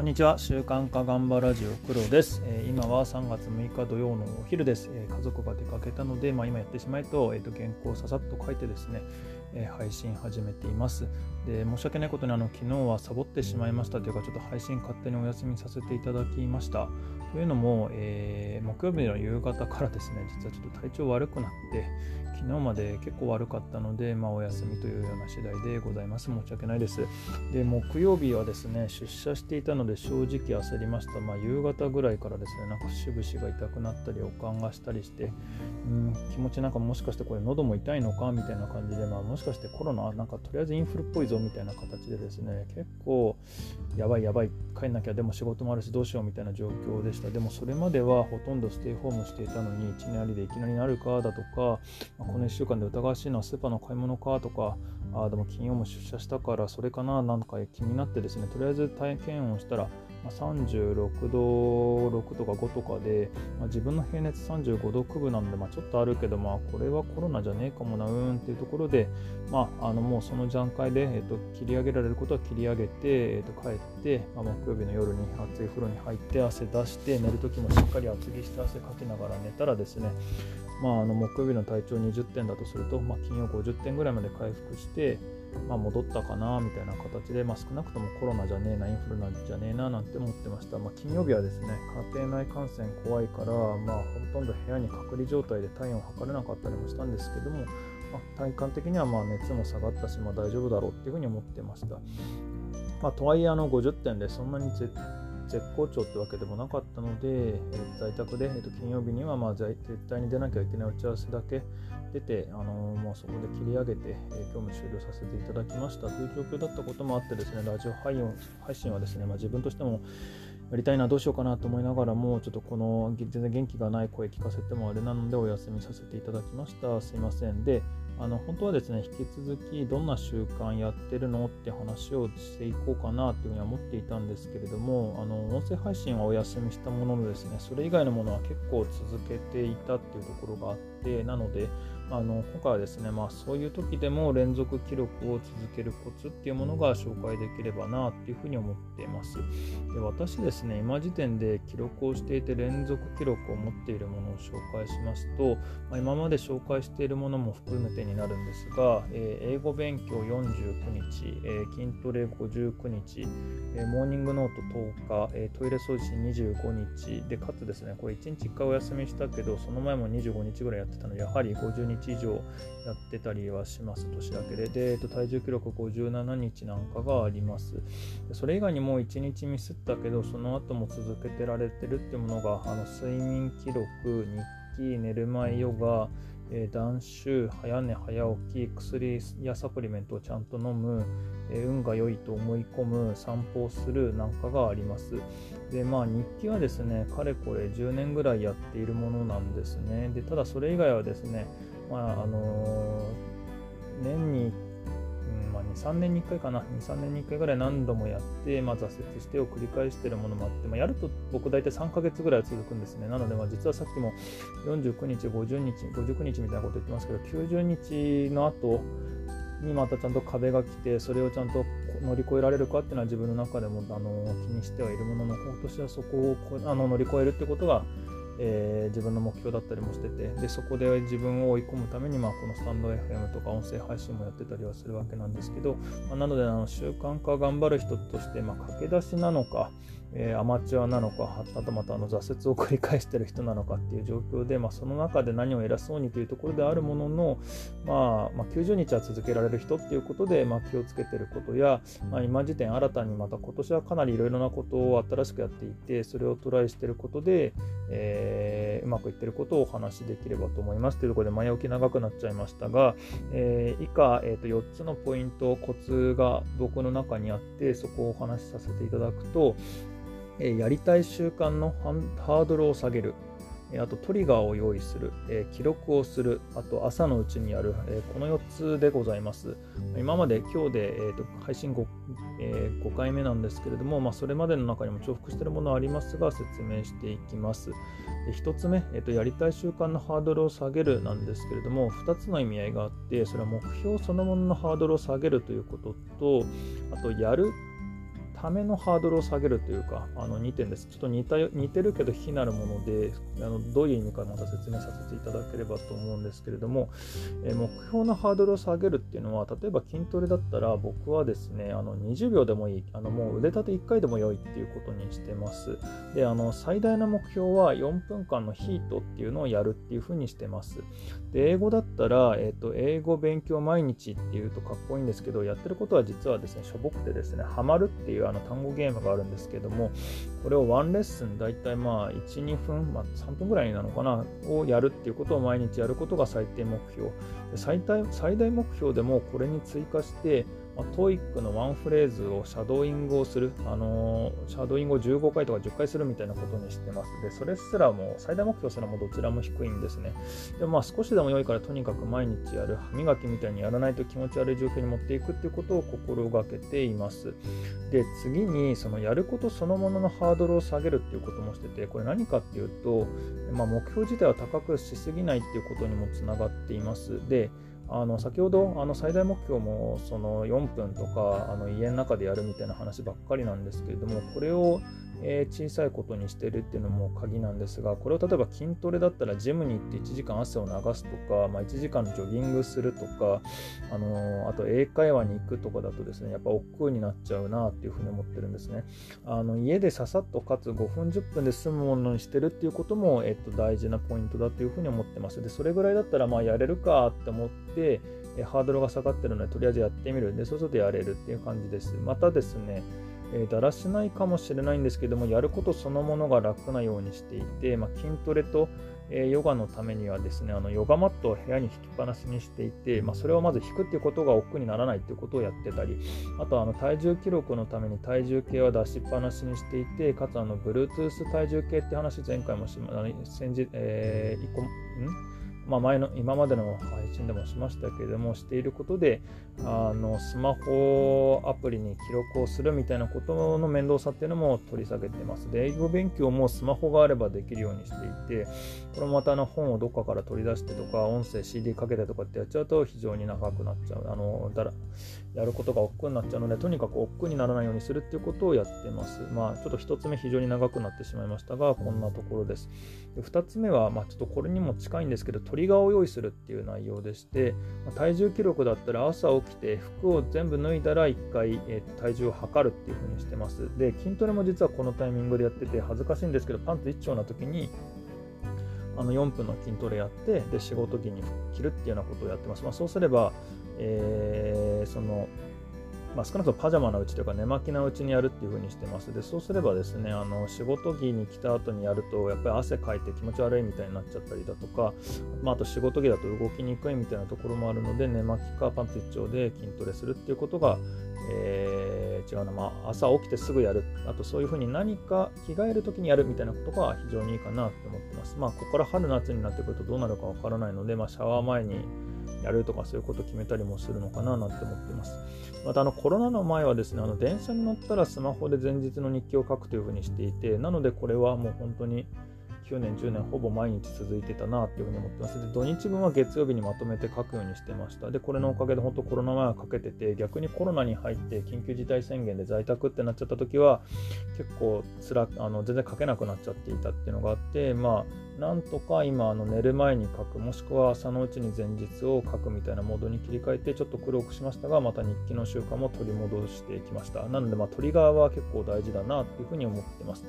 こんにちは。週刊化頑張ラジオ黒です、えー、今は3月6日土曜のお昼です、えー、家族が出かけたので、まあ、今やってしまえと,、えーと、原稿をささっと書いてですね、え、配信始めていますで申し訳ないことにあの昨日はサボってしまいましたというかちょっと配信勝手にお休みさせていただきましたというのも、えー、木曜日の夕方からですね実はちょっと体調悪くなって昨日まで結構悪かったので、まあ、お休みというような次第でございます。申し訳ないです。で、木曜日はですね、出社していたので正直焦りました。まあ、夕方ぐらいからですね、なんか節々が痛くなったり、おかんがしたりして、うん、気持ちなんかもしかしてこれ喉も痛いのかみたいな感じで、まあ、もししかしてコロナ、なんかとりあえずインフルっぽいぞみたいな形でですね、結構やばいやばい、帰んなきゃ、でも仕事もあるしどうしようみたいな状況でした。でもそれまではほとんどステイホームしていたのに、1年ありでいきなりなるかだとか、ま、この1週間で疑わしいのはスーパーの買い物かとか、あでも金曜も出社したからそれかななんか気になってですね、とりあえず体験をしたら、ま36度6とか5とかで、まあ、自分の平熱35度9分なんで、まあ、ちょっとあるけど、まあ、これはコロナじゃねえかもな、うんっていうところで、まあ、あのもうその段階で、えーと、切り上げられることは切り上げて、えーと、帰って、まあ、木曜日の夜に熱い風呂に入って汗出して寝るときもしっかり厚着して汗かきながら寝たらですね、まあ、あの木曜日の体調20点だとすると、まあ、金曜50点ぐらいまで回復して、まあ、戻ったかなみたいな形で、まあ、少なくともコロナじゃねえな、インフルなんじゃねえななんて思ってました。まあ、金曜日はですね、家庭内感染怖いから、まあ、ほとんど部屋に隔離状態で体温を測れなかったりもしたんですけども、まあ、体感的にはまあ熱も下がったし、まあ、大丈夫だろうっていうふうに思ってました。まあ、とはいえあの50点でそんなに絶絶好調ってわけでもなかったので、えー、在宅で、えー、と金曜日にはまあ絶対に出なきゃいけない打ち合わせだけ出て、あのー、もうそこで切り上げて、えー、業務終了させていただきましたという状況だったこともあってですね、ラジオ配信はですね、まあ、自分としてもやりたいな、どうしようかなと思いながらも、ちょっとこの全然元気がない声聞かせてもあれなのでお休みさせていただきました。すいません。で、あの本当はですね、引き続きどんな習慣やってるの？って話をしていこうかなというふうには思っていたんですけれども、あの音声配信はお休みしたもののですね、それ以外のものは結構続けていたっていうところがあって、なので、あの今回はですね、まあ、そういう時でも連続記録を続けるコツっていうものが紹介できればなっていうふうに思っています。で私ですね、今時点で記録をしていて連続記録を持っているものを紹介しますと、まあ、今まで紹介しているものも含めてになるんですが、えー、英語勉強49日、えー、筋トレ59日、えー、モーニングノート10日、えトイレ掃除25日で、かつですね、これ1日1回お休みしたけど、その前も25日ぐらいやってたので、やはり50日以上やってたりはします、年だけで。で、えっと、体重記録57日なんかがあります。それ以外にも1日ミスったけど、その後も続けてられてるっていうものが、あの睡眠記録、日記、寝る前ヨガ、えー、断酒、早寝早起き、薬やサプリメントをちゃんと飲む、え、運が良いと思い込む、散歩をするなんかがあります。で、まあ日記はですね、かれこれ10年ぐらいやっているものなんですね。で、ただそれ以外はですね、まああの年に、うんまあ、2、3年に1回かな、2、3年に1回ぐらい何度もやって、まあ、挫折してを繰り返してるものもあって、まあ、やると僕大体3ヶ月ぐらい続くんですね。なので、まあ、実はさっきも49日、50日、59日みたいなこと言ってますけど、90日の後にまたちゃんと壁が来て、それをちゃんと乗り越えられるかっていうのは自分の中でもあの気にしてはいるものの方としてはそこをあの乗り越えるってことがえー、自分の目標だったりもしててでそこで自分を追い込むために、まあ、このスタンド FM とか音声配信もやってたりはするわけなんですけど、まあ、なのであの習慣化頑張る人として、まあ、駆け出しなのか、え、アマチュアなのか、はたまたあの挫折を繰り返してる人なのかっていう状況で、まあ、その中で何を偉そうにというところであるものの、まあ、まあ、90日は続けられる人っていうことで、まあ、気をつけてることや、まあ、今時点新たにまた今年はかなりいろいろなことを新しくやっていて、それをトライしてることで、えー、うまくいってることをお話しできればと思いますというところで前置き長くなっちゃいましたが、えー、以下、えー、と4つのポイント、コツが僕の中にあって、そこをお話しさせていただくと、えやりたい習慣のハードルを下げる。あとトリガーを用意する、え記録をする、あと朝のうちにやる、えこの4つでございます。今まで今日で、えーと、配信 5,、え、5回目なんですけれども、まあ、それまでの中にも重複しているものありますが、説明していきます。1つ目、えーと、やりたい習慣のハードルを下げるなんですけれども、2つの意味合いがあって、それは目標そのもののハードルを下げるということと、あとやるためのハードルを下げるというか、あの2点です。ちょっと似た似てるけど非なるものであの、どういう意味かまた説明させていただければと思うんですけれども、え目標のハードルを下げるっていうのは、例えば筋トレだったら、僕はですね、あの20秒でもいい、あのもう腕立て1回でも良いっていうことにしてます。で、あの最大の目標は4分間のヒートっていうのをやるっていうふうにしてます。で、英語だったら、えっ、ー、と、英語勉強毎日っていうとかっこいいんですけど、やってることは実はですね、しょぼくてですね、ハマるっていうあの単語ゲームがあるんですけども、これをワンレッスン大体まあ1、2分、まあ、3分ぐらいなのかな、をやるっていうことを毎日やることが最低目標。最大最大目標でもこれに追加して、まあ、 TOEIC のワンフレーズをシャドーイングをする、あのー、シャドーイングを15回とか10回するみたいなことにしてます。で、それすらも、最大目標すらもどちらも低いんですね。でもまあ少しでも良いからとにかく毎日やる、歯磨きみたいにやらないと気持ち悪い状況に持っていくっていうことを心がけています。で、次に、そのやることそのもののハードルを下げるっていうこともしてて、これ何かっていうと、まあ、目標自体は高くしすぎないっていうことにもつながっています。で、あの先ほどあの最大目標もその4分とかあの家の中でやるみたいな話ばっかりなんですけれどもこれをえー、小さいことにしてるっていうのも鍵なんですが、これを例えば筋トレだったらジムに行って1時間汗を流すとか、まあ、1時間ジョギングするとか、あのー、あと英会話に行くとかだとですね、やっぱ億劫になっちゃうなっていうふうに思ってるんですね。あの家でささっとかつ5分10分で済むものにしてるっていうことも、えっと、大事なポイントだというふうに思ってます。で、それぐらいだったらまあやれるかって思って、ハードルが下がってるので、とりあえずやってみる。で、そうするとやれるっていう感じです。またですね、えー、だらしないかもしれないんですけども、やることそのものが楽なようにしていて、まあ、筋トレと、えー、ヨガのためにはですね、あのヨガマットを部屋に引きっぱなしにしていて、まあ、それをまず引くっていうことが億劫にならないっていうことをやってたり、あとあの体重記録のために体重計は出しっぱなしにしていて、かつあの Bluetooth 体重計って話前回もし、ま、先日、えー、1個、ん？まあ、前の今までの配信でもしましたけれどもしていることであのスマホアプリに記録をするみたいなことの面倒さっていうのも取り下げてます。で英語勉強もスマホがあればできるようにしていてこれもまたあの本をどっかから取り出してとか音声 CD かけてとかってやっちゃうと非常に長くなっちゃうあのだらやることが億劫になっちゃうのでとにかく億劫にならないようにするっていうことをやってます。まあちょっと1つ目非常に長くなってしまいましたがこんなところです。で2つ目は、まあ、ちょっとこれにも近いんですけどリガーを用意するっていう内容でして、ま、体重記録だったら朝起きて服を全部脱いだら1回、えー、体重を測るっていう風にしてます。で、筋トレも実はこのタイミングでやってて恥ずかしいんですけど、パンツ1丁な時にあの4分の筋トレやって、で、仕事着に着るっていうようなことをやってます。まあ、そうすれば、えー、その、まあ、少なくともパジャマのうちというか寝巻きのうちにやるっていう風にしてます。で、そうすればですね、あの仕事着に来た後にやると、やっぱり汗かいて気持ち悪いみたいになっちゃったりだとか、まあ、あと仕事着だと動きにくいみたいなところもあるので、寝巻きかパンツ一丁で筋トレするっていうことが、えー、違うな、まあ、朝起きてすぐやる、あとそういう風に何か着替えるときにやるみたいなことが非常にいいかなと思ってます。まあ、ここから春夏になってくるとどうなるかわからないので、まあ、シャワー前にやるとかそういうことを決めたりもするのかななんて思ってます。またあのコロナの前はですね、あの電車に乗ったらスマホで前日の日記を書くというふうにしていて、なのでこれはもう本当に9年、10年ほぼ毎日続いてたなっていうふうに思ってます。で、土日分は月曜日にまとめて書くようにしてました。で、これのおかげで本当コロナ前は書けてて、逆にコロナに入って緊急事態宣言で在宅ってなっちゃった時は、結構つらあの全然書けなくなっちゃっていたっていうのがあって、まあ、なんとか今、あの寝る前に書く、もしくは朝のうちに前日を書くみたいなモードに切り替えて、ちょっと苦労しましたが、また日記の習慣も取り戻していきました。なので、まあ、トリガーは結構大事だなっていうふうに思ってます。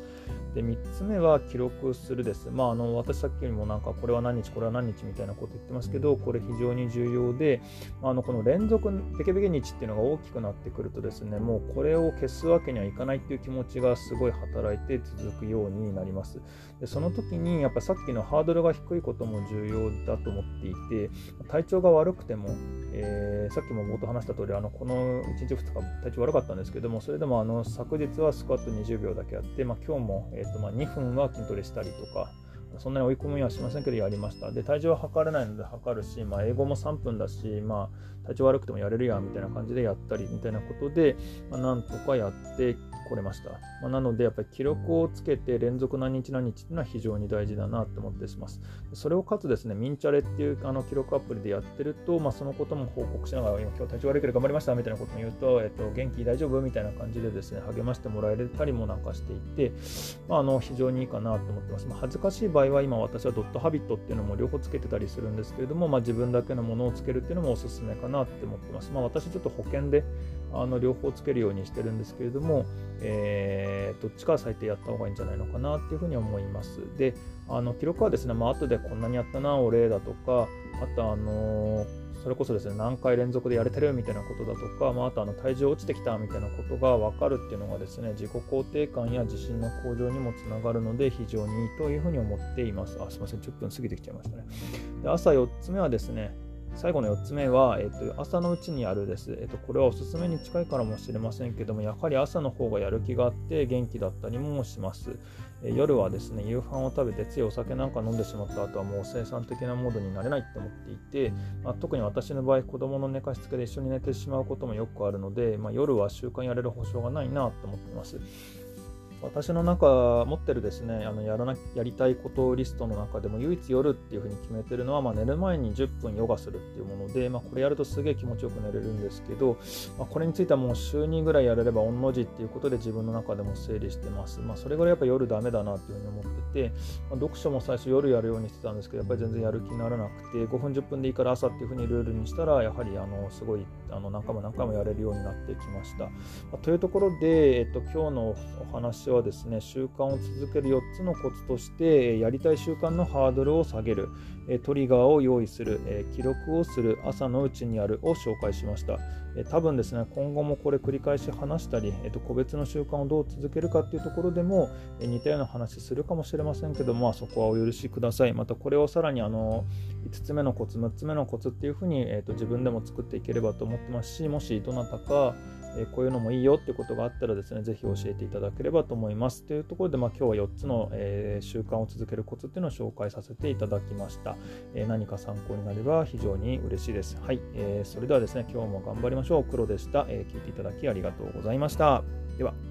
で、3つ目は記録するです。まあ、あの、私さっきよりもなんか、これは何日、これは何日みたいなこと言ってますけど、これ非常に重要で、あの、この連続ペケペケ日っていうのが大きくなってくるとですね、もうこれを消すわけにはいかないっていう気持ちがすごい働いて続くようになります。で、その時に、やっぱさっきのハードルが低いことも重要だと思っていて、体調が悪くても、えー、さっきも冒頭話した通り、あの、この1日2日体調悪かったんですけども、それでもあの、昨日はスクワット20秒だけあって、まあ今日も、えーえっとまあ、2分は筋トレしたりとか、そんなに追い込みはしませんけどやりました。で、体重は測れないので測るし、まあ、英語も3分だし、まあ、体調悪くてもやれるやんみたいな感じでやったりみたいなことで、まあ、なんとかやってこれました。まあ、なので、やっぱり記録をつけて連続何日何日っていうのは非常に大事だなと思ってします。それをかつですね、ミンチャレっていうあの記録アプリでやってると、まあ、そのことも報告しながら、今今日体調悪いけど頑張りましたみたいなことも言うと、えっと、元気大丈夫みたいな感じでですね、励ましてもらえたりもなんかしていて、まあ、あの非常にいいかなと思ってます。まあ、恥ずかしい場合は今私はドットハビットっていうのも両方つけてたりするんですけれども、まあ、自分だけのものをつけるっていうのもおすすめかなって思ってます。まあ、私ちょっと保険であの両方つけるようにしてるんですけれども、えー、どっちかは最低やった方がいいんじゃないのかなっていうふうに思います。で、あの記録はですね、まあ後でこんなにやったな、お礼だとか、あとあのーそれこそですね、何回連続でやれてるみたいなことだとか、まあ、あとあの体重落ちてきたみたいなことが分かるっていうのがですね、自己肯定感や自信の向上にもつながるので、非常にいいというふうに思っています。あ、すいません、10分過ぎてきちゃいましたね。で朝4つ目はですね、最後の4つ目は、えっと、朝のうちにやるです。えっと、これはおすすめに近いからもしれませんけども、やはり朝の方がやる気があって元気だったりもします。え夜はですね、夕飯を食べてついお酒なんか飲んでしまった後はもう生産的なモードになれないって思っていて、まあ、特に私の場合、子供の寝かしつけで一緒に寝てしまうこともよくあるので、まあ、夜は習慣やれる保証がないなと思ってます。私の中持ってるですねあのやらなやりたいことリストの中でも唯一夜っていうふうに決めてるのは、まあ、寝る前に10分ヨガするっていうもので、まあ、これやるとすげえ気持ちよく寝れるんですけど、まあ、これについてはもう週2ぐらいやれれば御の字っていうことで自分の中でも整理してます、まあ、それぐらいやっぱ夜ダメだなっていうふうに思ってて、まあ、読書も最初夜やるようにしてたんですけどやっぱり全然やる気にならなくて5分10分でいいから朝っていうふうにルールにしたらやはりあのすごいあの何回も何回もやれるようになってきました、まあ、というところで、えっと、今日のお話はですね習慣を続ける4つのコツとしてやりたい習慣のハードルを下げるトリガーを用意する記録をする朝のうちにやるを紹介しました多分ですね今後もこれ繰り返し話したりえー、と個別の習慣をどう続けるかっていうところでも似たような話するかもしれませんけどまあそこはお許しください。またこれをさらにあの5つ目のコツ6つ目のコツっていうふうに、えー、と自分でも作っていければと思ってますしもしどなたかえこういうのもいいよってことがあったらですね、ぜひ教えていただければと思います。というところで、まあ、今日は4つの、えー、習慣を続けるコツっていうのを紹介させていただきました。えー、何か参考になれば非常に嬉しいです。はい、えー、それではですね、今日も頑張りましょう。黒でした、え聞いていただきありがとうございました。では。